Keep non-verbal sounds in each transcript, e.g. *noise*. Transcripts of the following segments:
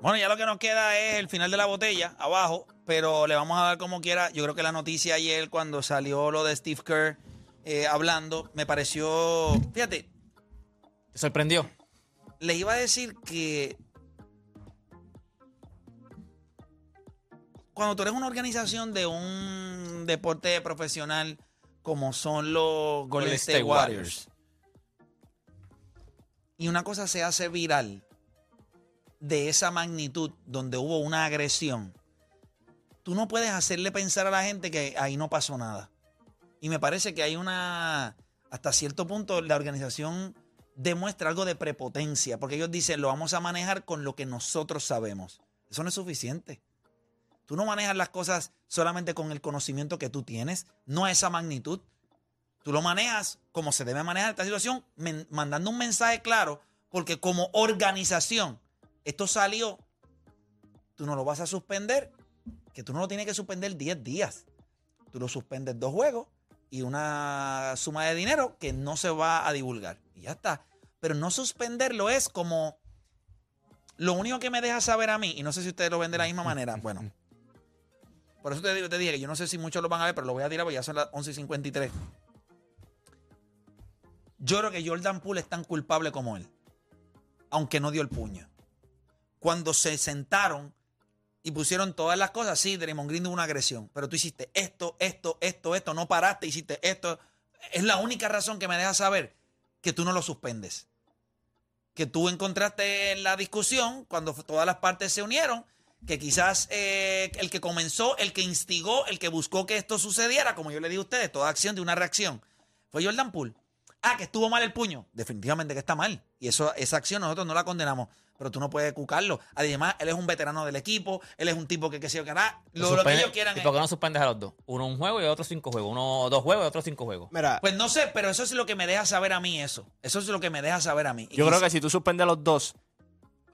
Bueno, ya lo que nos queda es el final de la botella, abajo, pero le vamos a dar como quiera. Yo creo que la noticia ayer, cuando salió lo de Steve Kerr eh, hablando, me pareció. Fíjate, ¿Te sorprendió? le iba a decir que. Cuando tú eres una organización de un deporte profesional como son los Golden State Warriors, y una cosa se hace viral de esa magnitud donde hubo una agresión, tú no puedes hacerle pensar a la gente que ahí no pasó nada. Y me parece que hay una, hasta cierto punto, la organización demuestra algo de prepotencia, porque ellos dicen, lo vamos a manejar con lo que nosotros sabemos. Eso no es suficiente. Tú no manejas las cosas solamente con el conocimiento que tú tienes, no a esa magnitud. Tú lo manejas como se debe manejar esta situación, mandando un mensaje claro, porque como organización, esto salió, tú no lo vas a suspender, que tú no lo tienes que suspender 10 días. Tú lo suspendes dos juegos y una suma de dinero que no se va a divulgar. Y ya está. Pero no suspenderlo es como... Lo único que me deja saber a mí, y no sé si ustedes lo ven de la misma manera, *laughs* bueno. Por eso te, te dije que yo no sé si muchos lo van a ver, pero lo voy a tirar porque ya son las 11.53. Yo creo que Jordan Poole es tan culpable como él. Aunque no dio el puño. Cuando se sentaron y pusieron todas las cosas, sí, Draymond Green tuvo una agresión. Pero tú hiciste esto, esto, esto, esto, no paraste, hiciste esto. Es la única razón que me deja saber que tú no lo suspendes. Que tú encontraste en la discusión, cuando todas las partes se unieron, que quizás eh, el que comenzó, el que instigó, el que buscó que esto sucediera, como yo le digo a ustedes, toda acción de una reacción, fue Jordan Poole. Ah, que estuvo mal el puño. Definitivamente que está mal. Y eso, esa acción nosotros no la condenamos. Pero tú no puedes cucarlo. Además, él es un veterano del equipo. Él es un tipo que, que se hará lo, lo que ellos quieran. ¿Y es- por qué no suspendes a los dos? Uno un juego y otro cinco juegos. Uno dos juegos y otro cinco juegos. Mira, Pues no sé, pero eso es lo que me deja saber a mí eso. Eso es lo que me deja saber a mí. Y yo creo que si tú suspendes a los dos,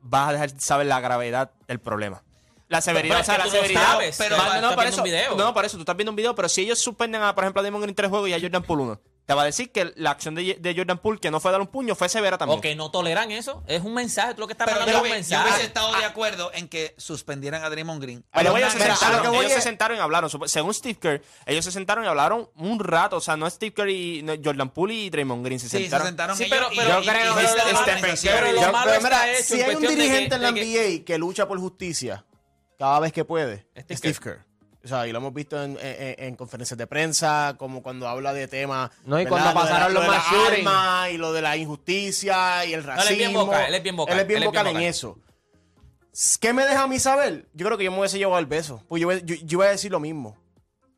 vas a dejar saber la gravedad del problema. La severidad, pero o sea, la no severidad. sabes, pero no, por eso, un video. no, por eso, tú estás viendo un video, pero si ellos suspenden, a, por ejemplo, a Damon Green tres juegos y a Jordan Poole uno, te va a decir que la acción de, de Jordan Poole, que no fue dar un puño, fue severa también. O que no toleran eso. Es un mensaje. Tú lo que estás yo, es un hubi- yo hubiese mensaje. estado de acuerdo en que suspendieran a Draymond Green. Pero ellos, se sentaron, que ellos se sentaron y hablaron. Según Steve Kerr, ellos se sentaron y hablaron un rato. O sea, no Steve Kerr y no, Jordan Poole y Draymond Green se Sí, se sentaron. sentaron Sí, pero- pero- yo creo- Stephen hecho si hay un que- dirigente en la que- NBA que lucha por justicia cada vez que puede, Steve Steve Kerr. O sea, y lo hemos visto en, en- en conferencias de prensa, como cuando habla de temas. No, y ¿verdad? cuando Lo de la- pasaron lo los de armas y lo de la injusticia y el él racismo. es bien vocal, él es bien vocal, Él es bien él es bien vocal en vocal. eso. ¿Qué me deja a mí saber? Yo creo que yo me hubiese llevado el beso. Pues yo, yo, yo iba a decir lo mismo.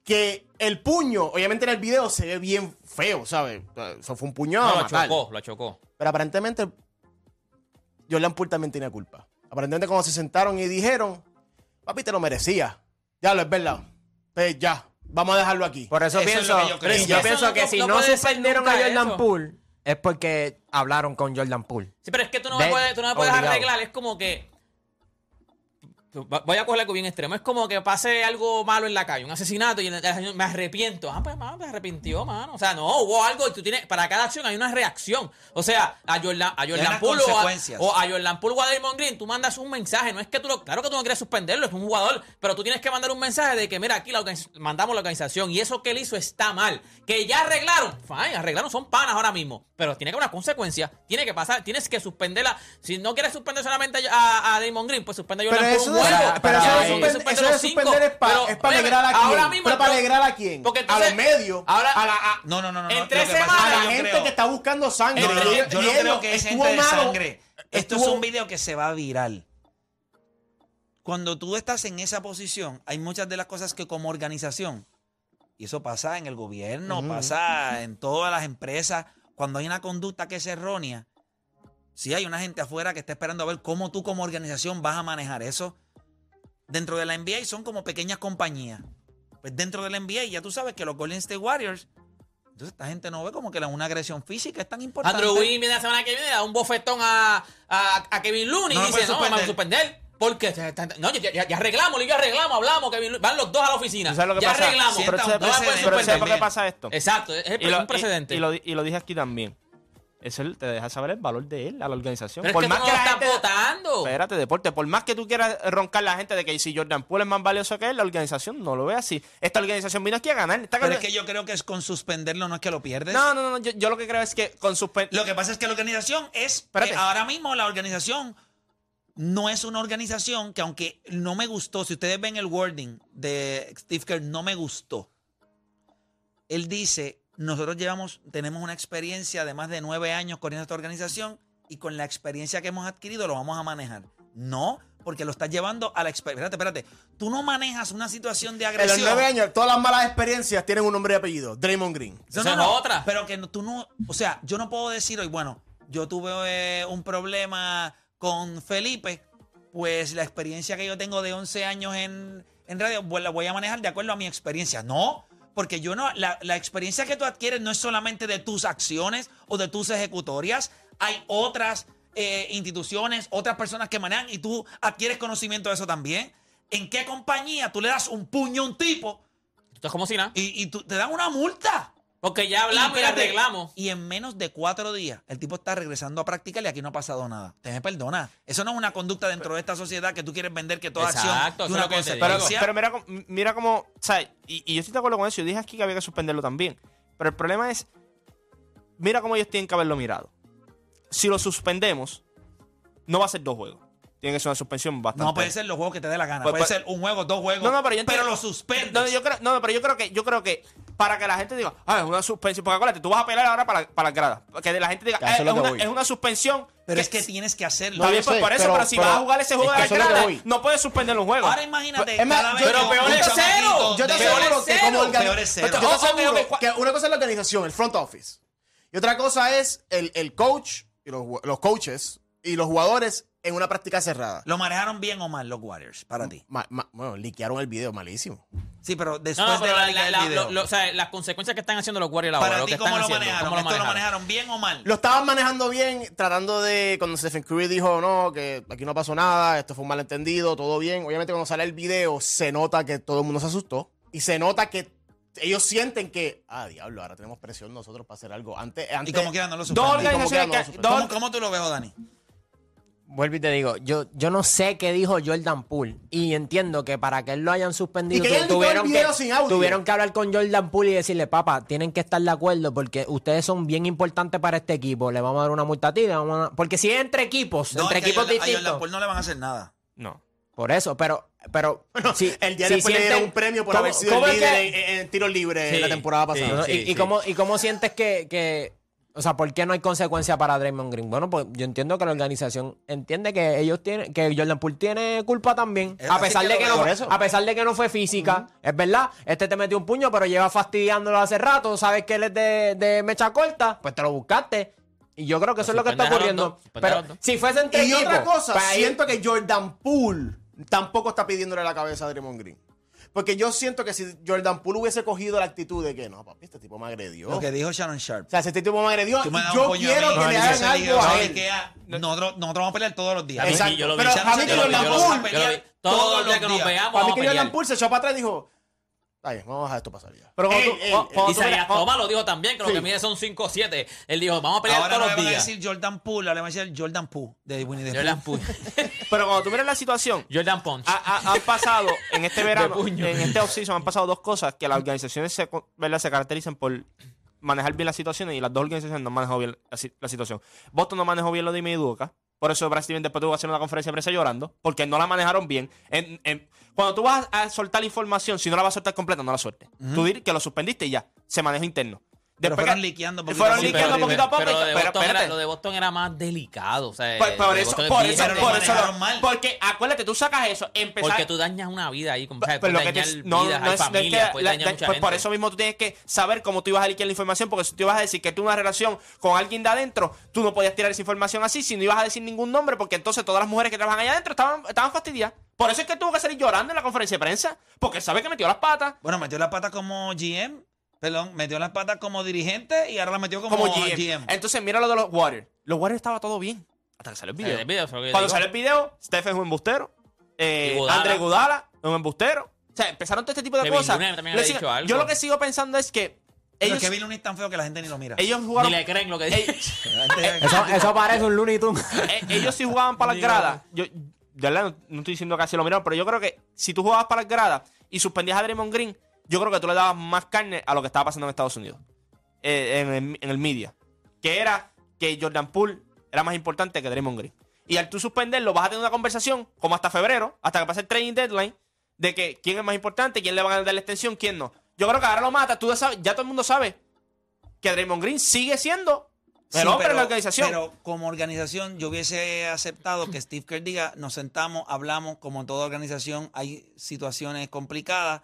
Que el puño, obviamente en el video se ve bien feo, ¿sabes? Eso fue un puño a No, lo chocó, lo chocó. Pero aparentemente Jordan Poole también tiene culpa. Aparentemente cuando se sentaron y dijeron, papi, te lo merecía. Ya lo es verdad. Pues ya, vamos a dejarlo aquí. Por eso, Eso es pienso, lo que yo creo. pienso que no- si no no, puede ser suspendieron a nunca Jordan eso. Poole es porque hablaron con Jordan Poole. Sí, pero es que tú no, De- puedes, tú no me puedes obligado. arreglar. Es como que. Voy a coger algo bien extremo. Es como que pase algo malo en la calle, un asesinato, y me arrepiento. Ah, pues, mano, me arrepintió, mano. O sea, no, hubo algo y tú tienes, para cada acción hay una reacción. O sea, a Jordan, a Jordan Poole o a, o a Jordan Poole o a Draymond Green, tú mandas un mensaje. No es que tú lo, claro que tú no quieres suspenderlo, es un jugador, pero tú tienes que mandar un mensaje de que, mira, aquí la organiz- mandamos la organización y eso que él hizo está mal. Que ya arreglaron, fine, arreglaron, son panas ahora mismo. Pero tiene que haber una consecuencia, tiene que pasar, tienes que suspenderla. Si no quieres suspender solamente a, a Draymond Green, pues suspende a Jordan Poole pero eso de suspender- eso de es pa- Pero, es pa' óyeme, alegrar a quién. Ahora mismo Pero para alegrar a quién. Porque A entonces- los medios. Ahora, a la, a- No, no, no, no. En tres Lo que pasa es semanas, a la gente creo- que está buscando sangre. No, no, yo no creo que es gente de sangre. Esto es un video que se va viral. Cuando tú estás en esa posición, hay muchas de las cosas que como organización, y eso pasa en el gobierno, pasa en todas las empresas, cuando hay una conducta que es errónea, si hay una gente afuera que está esperando a ver cómo tú como organización vas a manejar eso. Dentro de la NBA son como pequeñas compañías. Pues dentro de la NBA ya tú sabes que los Golden State Warriors, entonces esta gente no ve como que la, una agresión física es tan importante. Andrew Wiggins viene la semana que viene, da un bofetón a, a, a Kevin Looney No y dice, no, vamos a suspender. Porque no, ya, ya- ya arreglamos, ya arreglamos, hablamos, Kevin Looney- van los dos a la oficina. ¿Tú sabes lo que ya pasa? arreglamos. Sienta Pero un ¿sabes- no ¿sabes por qué pasa esto? Exacto, es, es Y lo, un precedente. y- y lo, y lo dije aquí también. Eso él te deja saber el valor de él a la organización. Pero es por que más tú no que lo la gente- votando. Espérate, deporte. Por más que tú quieras roncar la gente de que si Jordan Poole es más valioso que él, la organización no lo ve así. Esta organización vino aquí a ganar. Esta Pero es que yo creo que es con suspenderlo, no es que lo pierdes. No, no, no. Yo, yo lo que creo es que con suspen... Lo que pasa es que la organización es. Espérate. eh, ahora mismo la organización no es una organización que, aunque no me gustó, si ustedes ven el wording de Steve Kerr, no me gustó. Él dice: Nosotros llevamos, tenemos una experiencia de más de nueve años corriendo esta organización y con la experiencia que hemos adquirido lo vamos a manejar. No, porque lo estás llevando a la experiencia. Espérate, espérate. Tú no manejas una situación de En los agresión. nueve años, todas las malas experiencias tienen un nombre y apellido. Draymond Green. No, Esa no, es no, otra. Pero que no- tú no, o sea, yo no puedo decir hoy, bueno, yo tuve eh, un problema con Felipe, pues la experiencia que yo tengo de 11 años en, en radio, pues la voy a manejar de acuerdo a mi experiencia. No, porque yo no, la, la experiencia que tú adquieres no es solamente de tus acciones o de tus ejecutorias, hay otras eh, instituciones, otras personas que manejan y tú adquieres conocimiento de eso también. ¿En qué compañía tú le das un puño a un tipo Esto es como si nada. y, y tú- te dan una multa? Porque ya hablamos y, espérate, arreglamos. Y en menos de cuatro días, el tipo está regresando a practicar y aquí no ha pasado nada. Te me perdona. Eso no es una conducta dentro de esta sociedad que tú quieres vender que toda Exacto, acción una digo. Pero, pero mira, cómo- mira cómo. O sea, y, y yo estoy de acuerdo con eso. Yo dije aquí que había que suspenderlo también. Pero el problema es. Mira cómo ellos tienen que haberlo mirado. Si lo suspendemos, no va a ser dos juegos. Tiene que ser una suspensión bastante. no puede ser los juegos que te dé la gana. Pues- puede pues- ser un juego, dos juegos. No, no, pero yo entiendo- lo suspendes. No, yo creo, no, pero yo creo que, yo creo que para que la gente diga, ah, es una suspensión, porque acuérdate, tú vas a pelear ahora para, para las gradas. Que la gente diga, "Ah, eso es, una, voy. es una suspensión. pero es que tienes que hacerlo. Está bien, pues por eso, pero- pero, si pero- vas a jugar ese juego es de que las gradas, no puedes suspender los juegos. Ahora imagínate, Es más, cada vez pero peor es cero. Yo te aseguro es que cero. como que una cosa es la organización, el front office. Y otra cosa es el, el coach y los, los coaches y los jugadores en una práctica cerrada. ¿Lo manejaron bien o mal los Warriors para ti? Ma- ma- bueno, liquearon el video malísimo. Sí, pero después no, de pero la, la- liga la- del la- video. lo- lo- o sea, las consecuencias que están haciendo los Warriors ahora, para lo ti, que ¿cómo están lo haciendo, manejaron? ¿cómo lo ¿Esto lo manejaron? bien o mal? Lo estaban manejando bien, tratando de. Cuando Stephen Curry dijo, no, que aquí no pasó nada, esto fue un malentendido, todo bien. Obviamente, cuando sale el video, se nota que todo el mundo se asustó. Y se nota que ellos sienten que, ah, diablo, ahora tenemos presión nosotros para hacer algo. Antes, y antes como quiera no lo Dos suspenden. como organizaciones quiera no que- lo dos- ¿Cómo, cómo tú lo ves, Dani? Vuelvo y te digo, yo, yo no sé qué dijo Jordan Poole y entiendo que para que él lo hayan suspendido Y que tu- tuvieron, que, tuvieron que hablar con Jordan Poole y decirle, papá, tienen que estar de acuerdo porque ustedes son bien importantes para este equipo, le vamos a dar una multa a ti, le vamos a- porque si es entre equipos, No, entre es que a equipos Jordan- a Jordan distintos, Poole no le van a hacer nada. No. por eso, pero, pero si, el día si después le dieron un premio por ¿cómo- haber sido el líder que- en, en- en tiro libre Sí, la temporada sí. pasada. ¿no? Sí, y, cómo, ¿Y cómo sientes que, que- o sea, por qué no hay consecuencia para Draymond Green? Bueno, pues yo entiendo que la organización entiende que ellos tienen, que Jordan Poole tiene culpa también. Es A pesar que de que no, eso. a pesar de que no fue física, es verdad. Este te metió un puño, pero lleva fastidiándolo hace rato. Sabes que él es de, de mecha corta, pues te lo buscaste. Y yo creo que eso es lo que está ocurriendo. dos, a Pero si fuese entre Y otra cosa, pues ahí- siento que Jordan Poole tampoco está pidiéndole la cabeza a Draymond Green. Porque yo siento que si Jordan Poole hubiese cogido la actitud de que no, papi, este tipo me agredió. Lo que dijo Sharon Sharp. O sea, si este tipo me agredió, me yo a quiero que no, le hagan algo a ¿sabes él. Nosotros, nosotros vamos a pelear todos los días. A Exacto. Pero a mí que Jordan Poole-. Todos los días que nos veamos, Para mí que a Jordan. Poole se echó para atrás y dijo, ay, vamos a dejar esto pasar ya. Pero cuando tú- cuando- cuando tú miras- Isaiah Thomas lo dijo también, que lo Sí. que mide son 5 o 7. Él dijo, vamos a pelear Ahora no todos le los van a días. decir Jordan Poole, ahora le van a decir Jordan Poole de Winnie the Pooh. Jordan Poole. *laughs* Pero cuando tú miras la situación, Jordan Punch. ha- ha- han pasado en este *laughs* verano, puño. en este offseason, han pasado dos cosas que las organizaciones se, ¿verdad? se caracterizan por manejar bien las situaciones y las dos organizaciones no han manejado bien la, si- la situación. Boston no manejó bien lo de Ime Udoka. Por eso Stevens después tuvo que hacer una conferencia de prensa llorando, porque no la manejaron bien. En- en- cuando tú vas a soltar la información, si no la vas a soltar completa, no la sueltes. Tú dir que lo suspendiste y ya, se maneja interno. Pero Después fueron que- liqueando poquito fueron liqueando Pero- poquito a poco. Pero, lo de pero Boston era, espérate. lo de Boston era más delicado. O sea, Por, eso, por eso, pero por eso. Porque acuérdate, tú sacas eso, empezar. Porque tú dañas una vida ahí. Como. Pero Puedes lo que te- no, vidas, no es- es que la- dañar la- mucha pues por eso mismo tú tienes que saber cómo tú ibas a liquear la información, porque si tú ibas a decir que tú una relación con alguien de adentro, tú no podías tirar esa información así, si no ibas a decir ningún nombre, porque entonces todas las mujeres que trabajan allá adentro estaban, estaban fastidiadas. Por eso es que tuvo que salir llorando en la conferencia de prensa, porque sabe que metió las patas Bueno, metió las patas como GM, perdón, metió las patas como dirigente y ahora la metió como, como GM. GM. Entonces mira lo de los Warriors. Los Warriors estaba todo bien, hasta que salió el video. el Cuando salió el video, Steph es un embustero. Eh. André Gudala es un embustero. O sea, empezaron todo este tipo de Kevin cosas. Durant también Le había sigo- dicho algo. Yo lo que sigo pensando es que Pero ellos, que Bill Looney es tan feo que la gente ni lo mira. ellos Ni jugaron. le creen lo que dice. *laughs* Eso, eso parece un Looney Tunes. *laughs* eh, ellos sí jugaban *laughs* para las gradas. Yo, de verdad, no, no estoy diciendo que así lo miraron, pero yo creo que si tú jugabas para las gradas y suspendías a Draymond Green, yo creo que tú le dabas más carne a lo que estaba pasando en Estados Unidos. eh, en, el, en el media. Que era que Jordan Poole era más importante que Draymond Green. Y al tú suspenderlo, vas a tener una conversación, como hasta febrero, hasta que pase el trading deadline, de que quién es más importante, quién le van a dar la extensión, quién no. Yo creo que ahora lo mata, tú ya, sabes- ya todo el mundo sabe que Draymond Green sigue siendo el Sí, hombre pero- de la organización. Pero como organización, yo hubiese aceptado que Steve Kerr diga, nos sentamos, hablamos, como en toda organización, hay situaciones complicadas.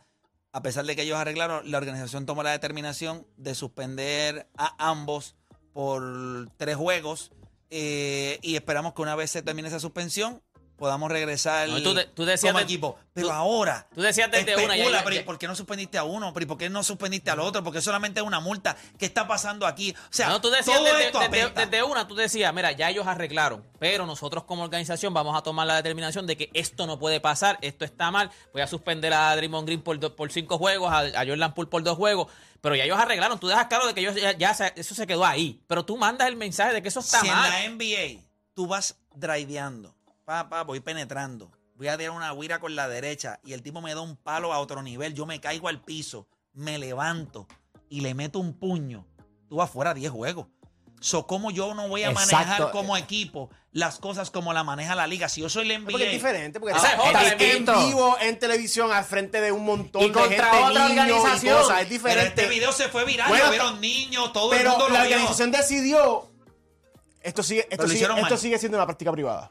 A pesar de que ellos arreglaron, la organización tomó la determinación de suspender a ambos por tres juegos. eh, y esperamos que una vez se termine esa suspensión, podamos regresar No, tú de- tú decías como de- equipo. Pero tú- ahora. tú decías desde una, ya- pero ¿y ya- ¿por qué no suspendiste a uno? ¿Pero ¿y por qué no suspendiste al otro? Porque solamente es una multa. ¿Qué está pasando aquí? O sea, no, tú decías todo desde, esto desde- una, tú decías, mira, ya ellos arreglaron, pero nosotros como organización vamos a tomar la determinación de que esto no puede pasar, esto está mal, voy a suspender a Draymond Green por, do- por cinco juegos, a, a Jordan Poole por dos juegos, pero ya ellos arreglaron, tú dejas claro de que ellos ya, ya se- eso se quedó ahí, pero tú mandas el mensaje de que eso está si mal. en la NBA tú vas driveando, pa, pa, voy penetrando, voy a tirar una guira con la derecha y el tipo me da un palo a otro nivel, yo me caigo al piso, me levanto y le meto un puño, tú vas fuera 10 juegos. So, ¿cómo yo no voy a Exacto. manejar como equipo las cosas como la maneja la liga? Si yo soy la NBA. Porque es diferente, porque Esa es estás en vivo, en televisión, al frente de un montón Y de contra gente, otra niños y organización. cosas. Es Pero diferente. este video se fue viral, Bueno, lo vieron niños, todo el Pero mundo lo la vio. organización decidió. Esto sigue, esto sigue, esto sigue siendo una práctica privada.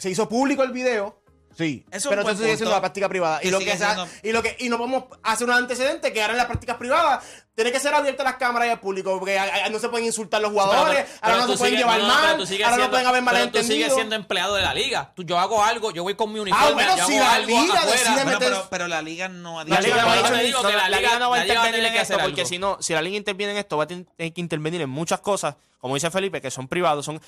Se hizo público el video. Sí, Eso es pero un buen esto sigue siendo punto. una práctica privada. Que Y lo sigue que, sea- siendo- y lo que y no podemos hacer un antecedente que ahora en las prácticas privadas tiene que ser abiertas las cámaras y al público porque no se pueden insultar los jugadores, Pero- ahora pero no se pueden llevar mal, ahora no pueden haber pero tú sigues malentendidos. siendo empleado de la liga. Tú, yo hago algo, yo voy con mi uniforme, Ah, bueno, yo si hago la algo liga afuera. decide Bueno, meter- pero, pero la liga no ha dicho La liga no a que la la liga- liga no va a la liga va a intervenir tener en que esto hacer porque algo. si no, si la liga interviene en esto, va a ten- tener que intervenir en muchas cosas, como dice Felipe, que son privados. Son,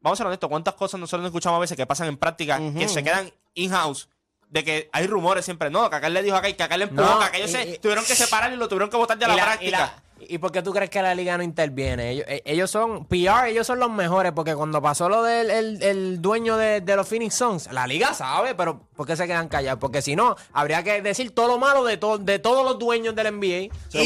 vamos a ser honestos, ¿cuántas cosas nosotros no escuchamos a veces que pasan en práctica que se quedan in-house? De que hay rumores siempre, no, que acá le dijo acá y que acá le empujó, No, que acá ellos y- se y- tuvieron que separar y lo tuvieron que botar de la- práctica. Y la- ¿Y por qué tú crees que la liga no interviene? Ellos, eh, ellos son PR, ellos son los mejores, porque cuando pasó lo del el, el dueño de, de los Phoenix Suns, la liga sabe, pero ¿por qué se quedan callados? Porque si no, habría que decir todo lo malo de, to- de todos los dueños del NBA. Y-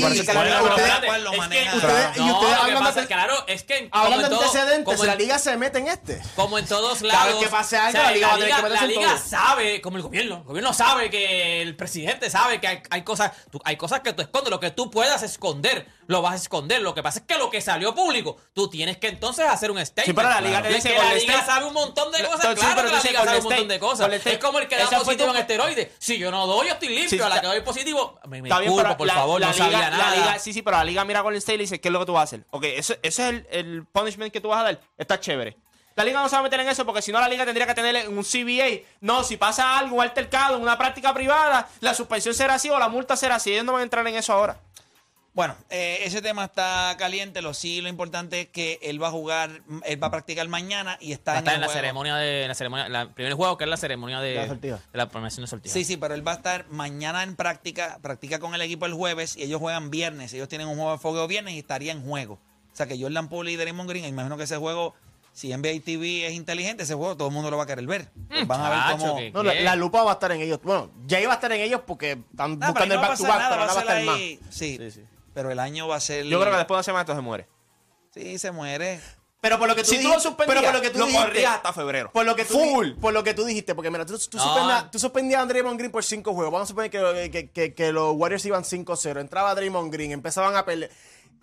ustedes- cada y hablan pasa de- es que, claro, es que en de antecedentes, como la liga se mete en este. Como en todos Cada lados. vez que pase algo, la liga va a tener que meterse la en liga todo. sabe, como el gobierno. El gobierno sabe que el presidente sabe que hay, hay cosas tú- hay cosas que tú escondes. Lo que tú puedas esconder, lo vas a esconder. Lo que pasa es que lo que salió público, tú tienes que entonces hacer un statement. Sí, pero la liga dice que la sabe un montón de No, cosas. sí, pero claro tú que la liga sabe un montón de cosas. Es como el que da positivo en esteroides. Si yo no doy, yo estoy limpio. Sí, a la que doy positivo, me, me bien, disculpo, pero por la- favor, la no liga- sabía la nada. liga- sí, sí, pero la liga mira a Golden State y dice, ¿qué es lo que tú vas a hacer? Ok, eso, ese es el, el punishment que tú vas a dar. Está chévere. La liga no se va a meter en eso porque si no la liga tendría que tener un CBA. No, si pasa algo, un altercado, una práctica privada, la suspensión será así o la multa será así. Ellos no van a entrar en eso ahora. Bueno, eh, ese tema está caliente. Lo sí, lo importante es que él va a jugar, él va a practicar mañana y está Va en estar el en la juego. ceremonia de la ceremonia, la, el primer juego que es la ceremonia de, La de la premiación de sortija. Sí, sí, pero él va a estar mañana en práctica, practica con el equipo el jueves y ellos juegan viernes. Ellos tienen un juego de fogueo viernes y estaría en juego. O sea que Jordan Poole y Draymond Green, imagino que ese juego, si NBA TV es inteligente, ese juego todo el mundo lo va a querer ver. Van a ver chacho, cómo... No, la, lupa va a estar en ellos. Bueno, ya iba a estar en ellos porque están Ah, buscando no el back to back, nada, pero va ahora va a estar más. ahí. Sí, Sí, sí. Pero el año va a ser... Yo creo que después de una semana esto se muere. Sí, se muere. Pero por lo que tú Si tú lo dijiste- suspendías, pero por lo que tú lo dijiste, hasta febrero. Por lo que tú, Full. por lo que tú dijiste, porque mira, tú, tú, No. suspendías, tú suspendías a Draymond Green por cinco juegos. Vamos a suponer que, que, que- que los Warriors iban 5-0. Entraba Draymond Green, empezaban a pelear.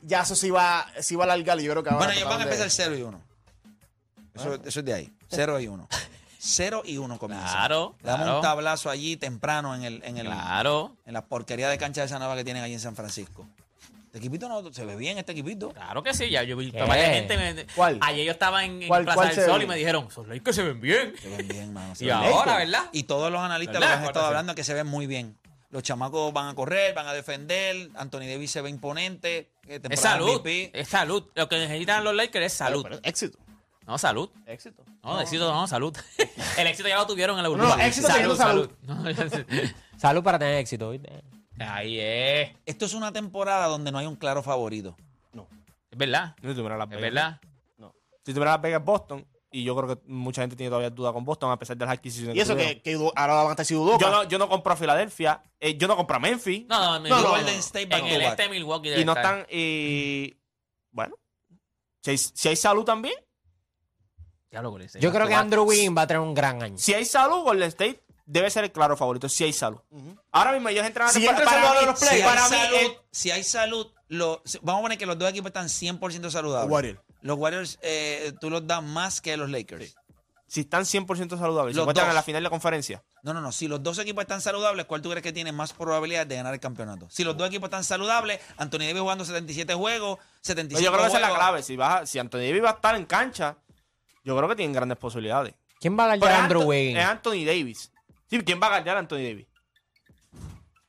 Ya eso se iba, se iba a alargar y yo creo que ahora Bueno, ellos van a empezar 0 y 1. Eso, eso es de ahí. 0 y 1. 0 y 1 comienza. Claro, Le damos claro. un tablazo allí temprano en el, en el Claro, en la porquería de cancha de esa nueva que tienen allí en San Francisco. Este equipito no se ve bien, este equipito. claro que sí. Ya yo vi ¿Qué? varias gente. Me, ¿Cuál? Ayer yo estaba en, en ¿Cuál- Plaza cuál del se Sol ve y me dijeron, esos Lakers se ven bien. Se ven bien, mano. se Y ven ahora, bien. ¿verdad? Y todos los analistas lo ¿Verdad? que han estado ¿Cuál hablando es que se ven muy bien. Los chamacos van a correr, van a defender. Anthony Davis se ve imponente. eh, Es salud. MVP. Es salud. Lo que necesitan los Lakers es salud. Pero éxito. No, salud. Éxito. No, éxito no, salud. *laughs* El éxito ya lo tuvieron en la no, burbuja. éxito teniendo salud. No, *laughs* Salud para tener éxito, ¿viste? Ahí es. Esto es una temporada donde no hay un claro favorito. Es verdad. Si tuviera Las Es Vegas. verdad. No. Si tuviera Las Vegas Boston, y yo creo que mucha gente tiene todavía duda con Boston, a pesar de las adquisiciones Y eso que, ahora van a estar sin Udoka. Yo no, yo no compro a Filadelfia, eh, yo no compro a Memphis, No, no, No, no, no, Golden State back en to el back. este de Milwaukee y no estar. están. Y. Bueno. Si hay, si hay salud también. Ya lo. Yo creo que Andrew Wiggins va a tener un gran año. Si hay salud, Golden State debe ser el claro favorito. Si hay salud. Ahora mismo ellos entran a Si para saludable mí- a los Si playoffs, hay para mí, salud, si hay salud lo- si- vamos a poner que los dos equipos están 100% saludables. Warriors. Los Warriors, eh, tú los das más que los Lakers. si están 100% saludables, se Los encuentran dos. en la final de conferencia. No, no, no. Si los dos equipos están saludables, ¿cuál tú crees que tiene más probabilidad de ganar el campeonato? Si los dos equipos están saludables, Anthony Davis jugando 77 juegos, 75 Pues yo creo que esa es la clave. Si, vas a- si Anthony Davis va a estar en cancha, yo creo que tienen grandes posibilidades. ¿Quién va a ganar Andrew Wiggins? Es Anthony Davis. Sí, ¿quién va a ganar a Anthony Davis?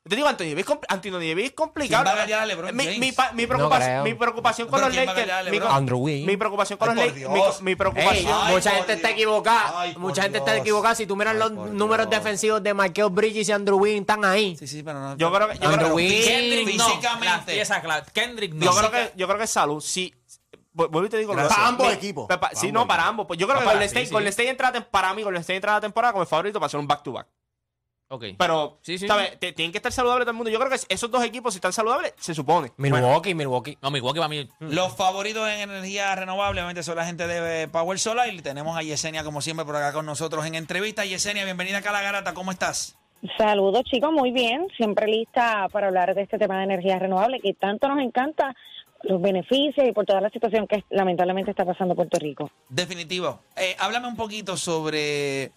Te digo, Anthony Davis, Anthony Davis es complicado. ¿Quién va a ganar a LeBron mi, James? mi, pa- mi No preocupación, creo. mi preocupación con los ¿quién va a ganar a Lakers. Mi? Andrew Wiggins. mi preocupación con Ay, los Lakers. Mi, Ey. Ay, mucha gente está equivocada. Ay, mucha gente está equivocada. Si tú miras Ay, los números Dios. defensivos de Michael Bridges y Andrew Wiggins, están ahí. Sí, sí, pero no. Yo creo que- yo Andrew creo- Wiggins. Kendrick no. Físicamente. Kendrick no. Yo creo que, yo creo que es salud. Sí. Vuelvo y te digo. Gracias. lo- Para ambos mi- equipos. pa- pa- Para sí, ambos no, para ambos. Pues yo creo que para- Golden sí, State, sí. State entra para mí, Golden State entra la temporada como el favorito para hacer un back-to-back. Ok. Pero, Sí, sí. ¿sabes? Te- Tienen que estar saludables todo el mundo. Yo creo que esos dos equipos, si están saludables, se supone. Milwaukee, Milwaukee. No, Milwaukee va a mí. Los favoritos en energía renovable, obviamente, son la gente de Power Solar. Y tenemos a Yesenia, como siempre, por acá con nosotros en entrevista. Yesenia, bienvenida acá a la garata. ¿Cómo estás? Saludos chicos, muy bien, siempre lista para hablar de este tema de energía renovable que tanto nos encanta, los beneficios y por toda la situación que lamentablemente está pasando Puerto Rico. Definitivo. Eh, háblame un poquito sobre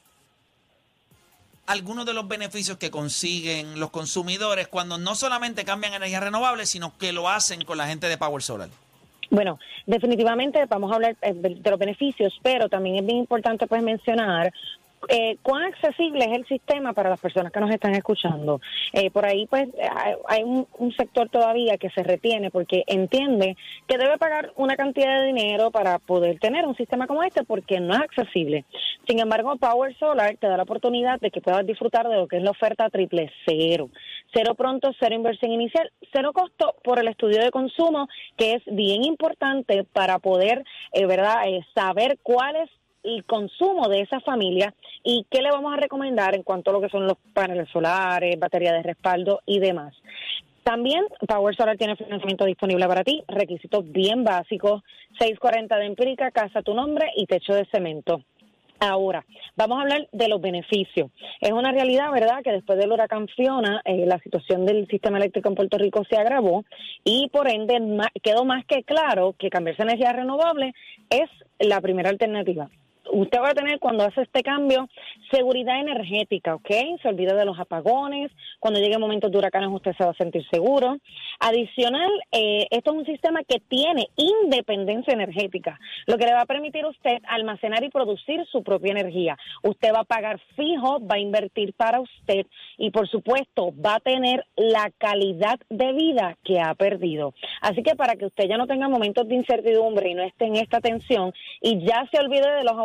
algunos de los beneficios que consiguen los consumidores cuando no solamente cambian energía renovable, sino que lo hacen con la gente de Power Solar. Bueno, definitivamente vamos a hablar eh, de los beneficios, pero también es bien importante pues mencionar eh, cuán accesible es el sistema para las personas que nos están escuchando. Eh, por ahí pues hay, un, un sector todavía que se retiene porque entiende que debe pagar una cantidad de dinero para poder tener un sistema como este porque no es accesible. Sin embargo, Power Solar te da la oportunidad de que puedas disfrutar de lo que es la oferta triple cero. Cero pronto, cero inversión inicial, cero costo por el estudio de consumo, que es bien importante para poder, eh, ¿verdad?, eh, saber cuál es el consumo de esa familia y qué le vamos a recomendar en cuanto a lo que son los paneles solares, batería de respaldo y demás. También Power Solar tiene financiamiento disponible para ti, requisitos bien básicos, 640 de empírica, casa tu nombre y techo de cemento. Ahora, vamos a hablar de los beneficios. Es una realidad, ¿verdad?, que después del huracán Fiona, eh, la situación del sistema eléctrico en Puerto Rico se agravó y por ende quedó más que claro que cambiarse a energía renovable es la primera alternativa. Usted va a tener cuando hace este cambio seguridad energética, ¿ok? Se olvida de los apagones, cuando lleguen momentos de huracanes usted se va a sentir seguro. Adicional, eh, esto es un sistema que tiene independencia energética, lo que le va a permitir a usted almacenar y producir su propia energía. Usted va a pagar fijo, va a invertir para usted y por supuesto va a tener la calidad de vida que ha perdido. Así que para que usted ya no tenga momentos de incertidumbre y no esté en esta tensión y ya se olvide de los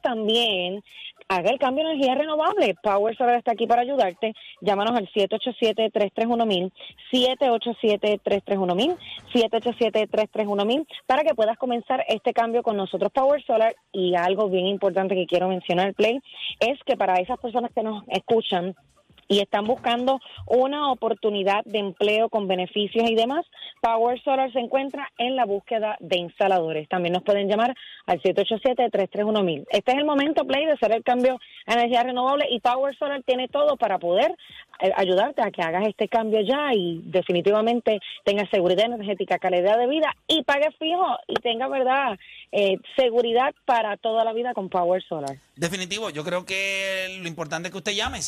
también, haga el cambio de energía renovable. Power Solar está aquí para ayudarte. Llámanos al 787-331-1000, 787-331-1000, 787-331-1000 para que puedas comenzar este cambio con nosotros Power Solar. Y algo bien importante que quiero mencionar, Play, es que para esas personas que nos escuchan, y están buscando una oportunidad de empleo con beneficios y demás, Power Solar se encuentra en la búsqueda de instaladores. También nos pueden llamar al 787-331-1000. Este es el momento, Play, de hacer el cambio a energía renovable y Power Solar tiene todo para poder eh, ayudarte a que hagas este cambio ya y definitivamente tengas seguridad energética, calidad de vida y pague fijo y tenga, ¿verdad?, eh, seguridad para toda la vida con Power Solar. Definitivo, yo creo que lo importante es que usted llame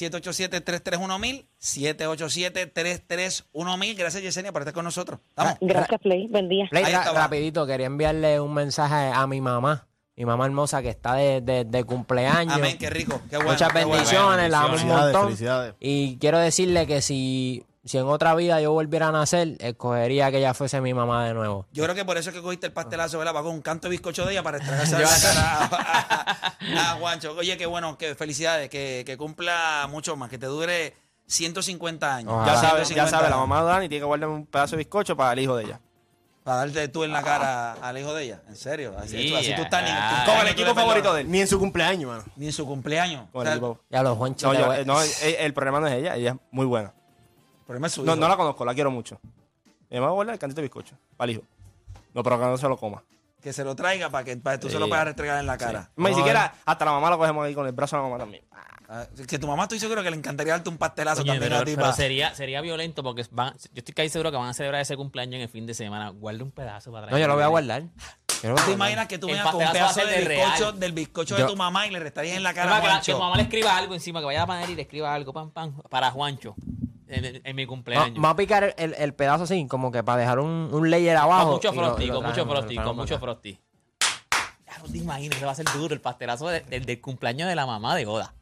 787-331-1000, 787-331-1000. Gracias, Yesenia, por estar con nosotros. Vamos. Gracias, Play. Buen día. Play, Ahí ra- está, va. rapidito, quería enviarle un mensaje a mi mamá. Mi mamá hermosa que está de, de- de cumpleaños. Amén, qué rico, qué bueno. Muchas qué bueno. bendiciones, la amo un montón. felicidades. Y quiero decirle que si, si en otra vida yo volviera a nacer, escogería que ella fuese mi mamá de nuevo. Yo creo que por eso es que cogiste el pastelazo, ¿verdad? Va con un canto de bizcocho de ella para *laughs* estragarse la cara a, a- a Juancho. Oye, qué bueno, que felicidades, que, que cumpla mucho más, que te dure 150 años. Ojalá. Ya sabes, 150 ya sabes, la mamá de Dani tiene que guardar un pedazo de bizcocho para el hijo de ella. Para darte tú en la cara al hijo de ella. En serio. Así, Sí, así tú estás ni, tú- Como el equipo favorito de él. Ni en su cumpleaños, mano. Ni en su cumpleaños. Con O el sea, equipo- Ya los Juancho. No, yo- eh, no, el, el problema no es ella, ella es muy buena. Problema es su No, hijo. no la conozco, la quiero mucho. Me va a guardar el cantito de bizcocho para el hijo. No, pero que no se lo coma. Que se lo traiga para que, para que tú se lo Sí. puedas restregar en la cara. Más, Ni siquiera hasta la mamá la cogemos ahí con el brazo de la mamá también. Ah, Que tu mamá estoy seguro que le encantaría darte un pastelazo Oye, también pero, a ti. pero pa- sería, sería violento porque van, yo estoy casi seguro que van a celebrar ese cumpleaños en el fin de semana. Guarda un pedazo para No, yo lo voy a guardar. Yo lo voy a ¿Te guardar. imaginas que tú El vengas con un pastelazo va a pedazo ser de de bizcocho, real. del bizcocho Yo- de tu mamá y le restarías en la Es cara más, a que, la- que Juancho? mamá le escriba algo encima, que vaya a poner y le escriba algo, pam, pam, para Juancho. En, en- en mi Va- cumpleaños. Vamos a picar el, el- el pedazo así, como que para dejar un, un layer Con abajo. mucho y lo- frosty, con mucho frosty, con mucho frosty. Ya no te imaginas, se va a ser duro el pastelazo de- del, del cumpleaños de la mamá de Goda.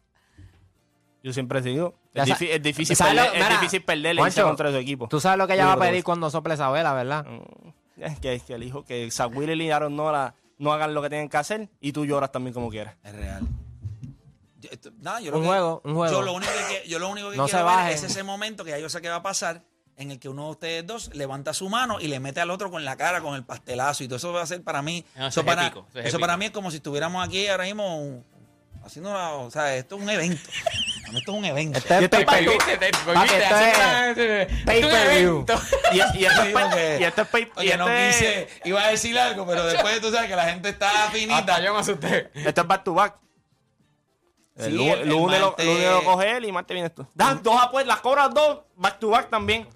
Yo siempre digo, Ya es, difi- es difícil, ¿sabes perder, lo- es difícil Juancho, contra su equipo. Tú sabes lo que ella va a pedir cuando sople esa vela, ¿verdad? Mm, Es que, es que el hijo, que Zach Willis y Aaron Nora no hagan lo que tienen que hacer y tú lloras también como quieras. Es real. Yo, esto- nada, yo Un lo que- juego, un juego. Yo lo único que, yo lo único que *laughs* No quiero se ver bajen. es ese momento que ya yo sé que va a pasar en el que uno de ustedes dos levanta su mano y le mete al otro con la cara, con el pastelazo y todo eso va a ser para mí. No, eso eso es para, épico, eso es eso épico. para mí es como si estuviéramos aquí ahora mismo un- haciendo una, o sea, esto es un evento. Para mí esto es un evento. Este es pay per view. Papi, esto es pay per view. Y, y esto es Digo y esto es pay- y Oye, no este quise, iba a decir algo, pero después tú sabes que la gente está finita. me asusté. Esto es back to back. El Sí, el- el lunes, lo, lunes lo coge él y martes vienes tú. Dan dos apuestas, las cobras dos, back to back también.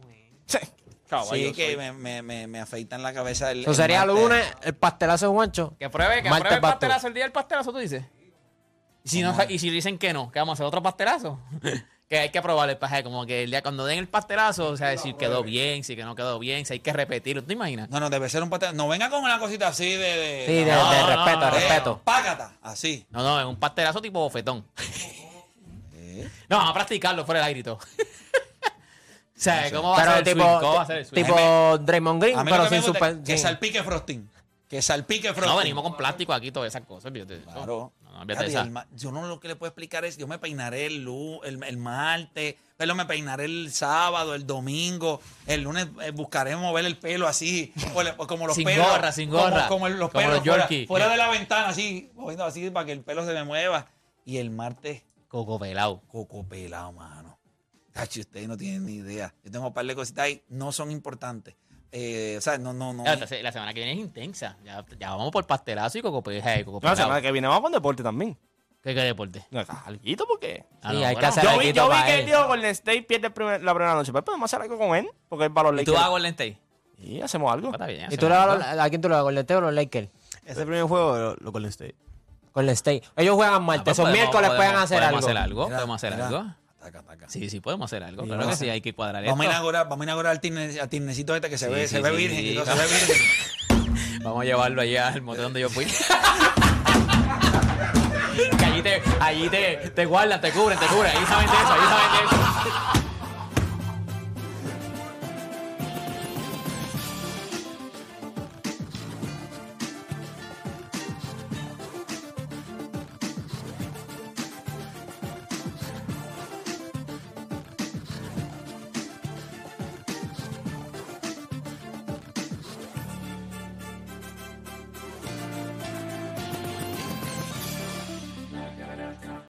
Caballo Sí, que me, me, me, me afeitan la cabeza el. Eso el sería martes. lunes, el pastelazo de Juancho. Que pruebe, que pruebe el pastelazo el día del pastelazo, tú dices. Y si, no, y si dicen que no, que vamos a hacer otro pastelazo. *laughs* que hay que probar el paje, como que el día cuando den el pastelazo, o sea, si quedó bien, si que no quedó bien, si hay que repetirlo, ¿tú te imaginas? No, no, debe ser un pastel. No venga con una cosita así de. de Sí, de, no, de no, respeto, de respeto. Págata, así. No, no, es un pastelazo tipo bofetón. ¿Eh? No, vamos a practicarlo fuera del aire y todo. *laughs* o sea, ¿cómo va a ser el tipo, swing? ¿Cómo va a ser el swing? tipo Draymond Green, pero sin super. que salpique frosting. Que salpique frosting. No, venimos con plástico aquí, todas esas cosas. olvídate de eso. Claro. No, no, olvídate de Fíjate, esa. el ma- yo no lo que le puedo explicar es, yo me peinaré el, lu- el, el martes, pero me peinaré el sábado, el domingo, el lunes eh, buscaré mover el pelo así, o le- o como los Sin pelos. gorra, sin como- gorra. Como, los Como pelos los fuera, Yorkie. fuera de la ventana, así, moviendo así para que el pelo se me mueva. Y el martes, Coco pelado. coco pelado, mano. Tachi, ustedes no tienen ni idea. Yo tengo un par de cositas ahí, no son importantes. Eh, o sea, no, no, no. Entonces, La semana que viene es intensa. Ya, ya vamos por pastelazo y coco, hey, coco No, la semana que viene vamos con deporte también. ¿Qué, qué deporte? No, Alguito porque. Ah, Sí, no, hay bueno. que hacer Yo vi, algo yo vi que él. dijo Golden State pierde primer- la primera noche. Pues podemos hacer algo con él, porque es para los ¿Y tú vas a Lakers. Golden State? Y hacemos algo. Pues está bien, ¿Y tú le vas a, algo. los- a quién tú le vas? ¿Golden State o los Lakers? Ese primer juego lo, lo Golden State. Con el State. Ellos juegan martes, pues o podemos- miércoles podemos- pueden hacer podemos algo. hacer algo. Podemos hacer algo. Taca, taca. Sí, sí, podemos hacer algo. Sí, Claro que a sí, hay que cuadrar Vamos a esto. inaugurar, vamos a inaugurar al, tine- al tinecito este que se Sí, ve, sí, se ve virgen y todo, se ve virgen. *laughs* Vamos a llevarlo allá al motel donde yo fui. *laughs* que allí te, allí te, te guardan, te cubren, te cubren. Ahí saben de eso, ahí saben de eso.